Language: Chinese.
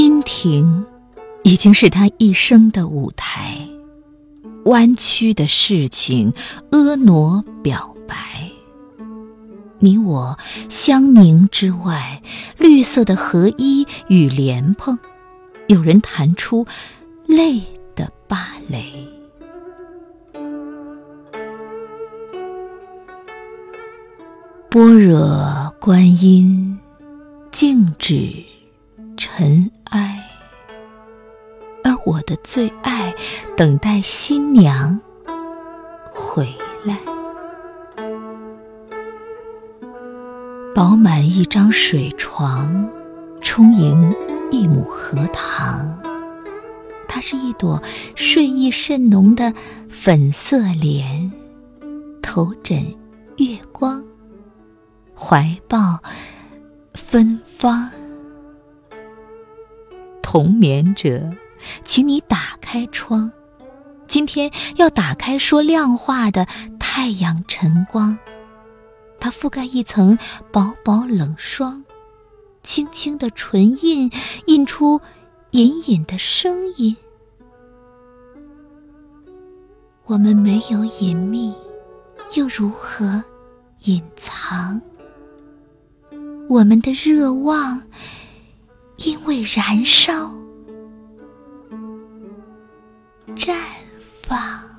天庭已经是他一生的舞台，弯曲的事情，婀娜表白。你我相凝之外，绿色的荷衣与莲蓬，有人弹出泪的芭蕾。般若观音，静止尘。的最爱，等待新娘回来。饱满一张水床，充盈一亩荷塘。它是一朵睡意甚浓的粉色莲，头枕月光。怀抱芬芳，同眠者，请你打开窗。今天要打开说亮话的太阳晨光，它覆盖一层薄薄冷霜，轻轻的唇印印出隐隐的声音。我们没有隐秘，又如何隐藏？我们的热望，因为燃烧。绽放。